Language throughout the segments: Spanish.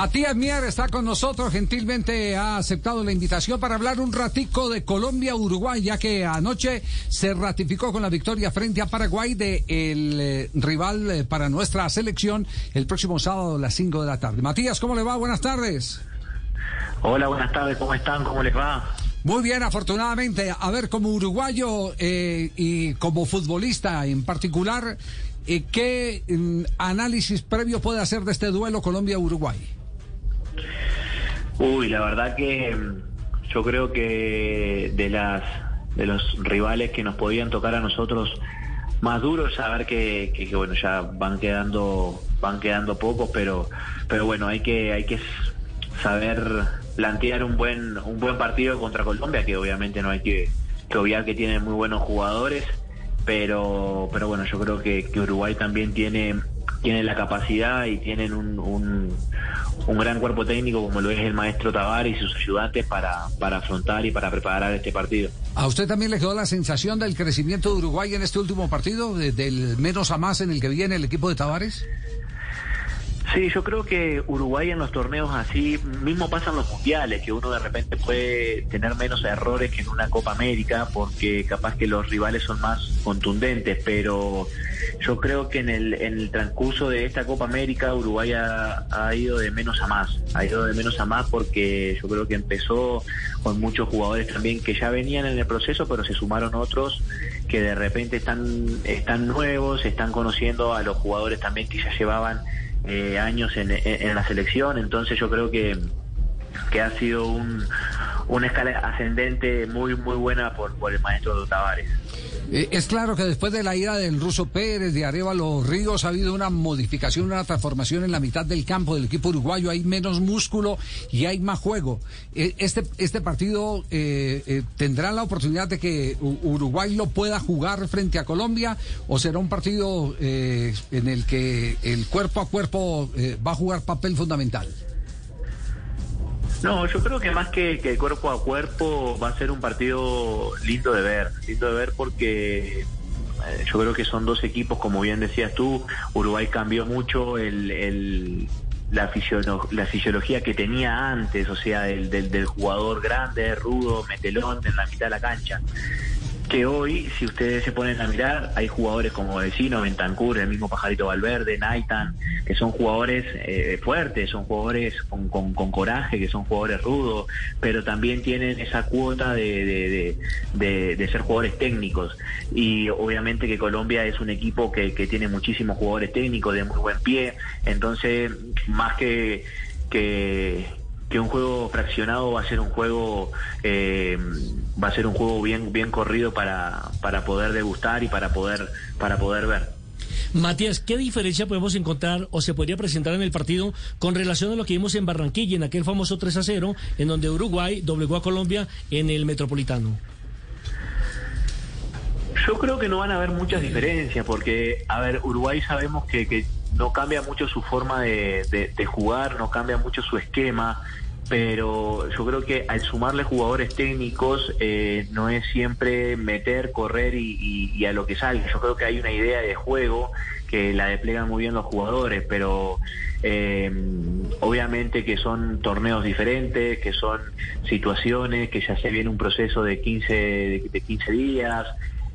Matías Mier está con nosotros, gentilmente ha aceptado la invitación para hablar un ratico de Colombia-Uruguay, ya que anoche se ratificó con la victoria frente a Paraguay de el eh, rival eh, para nuestra selección el próximo sábado a las 5 de la tarde. Matías, ¿cómo le va? Buenas tardes. Hola, buenas tardes, ¿cómo están? ¿Cómo les va? Muy bien, afortunadamente. A ver, como uruguayo eh, y como futbolista en particular, ¿qué mm, análisis previo puede hacer de este duelo Colombia-Uruguay? Uy, la verdad que mm, yo creo que de las de los rivales que nos podían tocar a nosotros más duros, saber que, que, bueno ya van quedando van quedando pocos, pero pero bueno hay que hay que saber plantear un buen un buen partido contra Colombia, que obviamente no hay que, que obviar que tiene muy buenos jugadores, pero pero bueno yo creo que, que Uruguay también tiene tienen la capacidad y tienen un, un, gran cuerpo técnico como lo es el maestro Tavares y sus ayudantes para, para afrontar y para preparar este partido. ¿A usted también le quedó la sensación del crecimiento de Uruguay en este último partido, del menos a más en el que viene el equipo de Tavares? Sí, yo creo que Uruguay en los torneos así, mismo pasan los mundiales, que uno de repente puede tener menos errores que en una Copa América, porque capaz que los rivales son más contundentes, pero yo creo que en el, en el transcurso de esta Copa América Uruguay ha, ha, ido de menos a más, ha ido de menos a más porque yo creo que empezó con muchos jugadores también que ya venían en el proceso, pero se sumaron otros que de repente están, están nuevos, están conociendo a los jugadores también que ya llevaban eh, años en, en, la selección, entonces yo creo que, que ha sido un, una escala ascendente muy muy buena por, por el maestro Tavares. Eh, es claro que después de la ira del ruso Pérez, de Arevalo Ríos, ha habido una modificación, una transformación en la mitad del campo del equipo uruguayo. Hay menos músculo y hay más juego. Eh, este, este partido eh, tendrá la oportunidad de que Uruguay lo pueda jugar frente a Colombia o será un partido en el que el cuerpo a cuerpo va a jugar papel fundamental. No, yo creo que más que, que, cuerpo a cuerpo va a ser un partido lindo de ver, lindo de ver porque eh, yo creo que son dos equipos, como bien decías tú, Uruguay cambió mucho el, la, la fisiología que tenía antes, o sea, el, del, del jugador grande, rudo, metelón en la mitad de la cancha que hoy, si ustedes se ponen a mirar, hay jugadores como Vecino, Bentancur, el mismo Pajarito Valverde, Naitan, que son jugadores eh, fuertes, son jugadores con, coraje, que son jugadores rudos, pero también tienen esa cuota de, ser jugadores técnicos. Y obviamente que Colombia es un equipo que, que tiene muchísimos jugadores técnicos de muy buen pie, entonces más que que, que un juego fraccionado va a ser un juego eh, va a ser un juego bien bien corrido para, para poder degustar y para poder para poder ver. Matías, ¿qué diferencia podemos encontrar o se podría presentar en el partido con relación a lo que vimos en Barranquilla, en aquel famoso 3 a 0, en donde Uruguay doblegó a Colombia en el Metropolitano? Yo creo que no van a haber muchas diferencias, porque, a ver, Uruguay sabemos que, que no cambia mucho su forma de, de, jugar, no cambia mucho su esquema, pero yo creo que al sumarle jugadores técnicos eh, no es siempre meter, correr y, y, a lo que salga. Yo creo que hay una idea de juego que la desplegan muy bien los jugadores, pero eh, obviamente que son torneos diferentes, que son situaciones, que ya se viene un proceso de 15, de 15 días,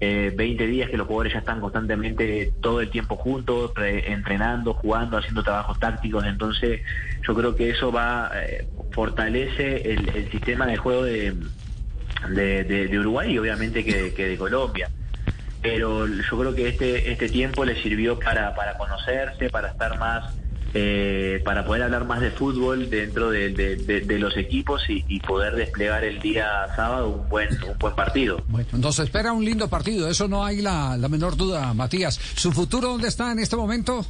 eh, 20 días que los jugadores ya están constantemente todo el tiempo juntos, entrenando, jugando, haciendo trabajos tácticos. Entonces, yo creo que eso va, eh, fortalece el, sistema de juego de, Uruguay y obviamente que, que, de Colombia. Pero yo creo que este, este tiempo le sirvió para, para conocerse, para estar más eh, para poder hablar más de fútbol dentro de, los equipos y, poder desplegar el día sábado un buen, un buen partido. Bueno, entonces espera un lindo partido, eso no hay la, menor duda, Matías. ¿Su futuro dónde está en este momento?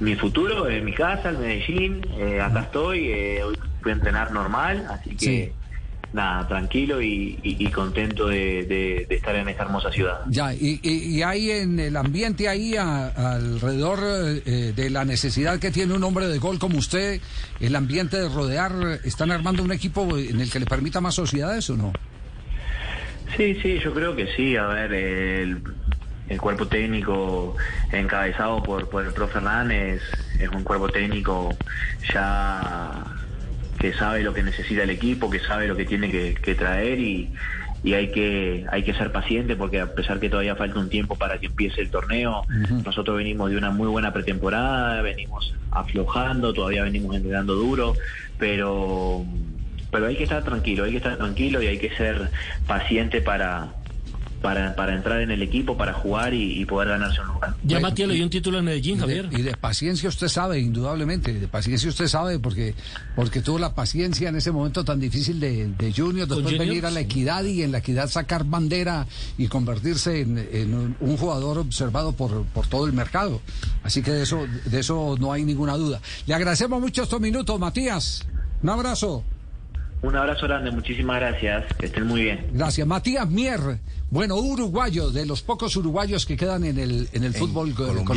Mi futuro en mi casa, en Medellín, eh, acá estoy, eh, hoy fui a entrenar normal, así que nada, tranquilo y, contento de, estar en esta hermosa ciudad. Ya, y, hay en el ambiente ahí alrededor eh, de la necesidad que tiene un hombre de gol como usted, el ambiente de rodear, ¿están armando un equipo en el que le permita más sociedades o no? Sí, sí, yo creo que sí. A ver, el cuerpo técnico encabezado por, por el profe Fernández es un cuerpo técnico ya que sabe lo que necesita el equipo, que sabe lo que tiene que, traer y, hay que hay que ser paciente porque a pesar que todavía falta un tiempo para que empiece el torneo, nosotros venimos de una muy buena pretemporada, venimos aflojando, todavía venimos entrenando duro, pero pero hay que estar tranquilo, hay que estar tranquilo y hay que ser paciente para para, para entrar en el equipo, para jugar y, poder ganarse un lugar. Ya Matías le dio un título en Medellín, Javier. Y de, paciencia usted sabe, indudablemente, de paciencia usted sabe, porque porque tuvo la paciencia en ese momento tan difícil de, de Junior, después venir a la equidad y en la equidad sacar bandera y convertirse en, un, jugador observado por, por todo el mercado. Así que de eso, de eso no hay ninguna duda. Le agradecemos mucho estos minutos, Matías. Un abrazo. Un abrazo grande, muchísimas gracias, que estén muy bien. Gracias. Matías Mier, bueno, uruguayo, de los pocos uruguayos que quedan en el, en el fútbol colombiano.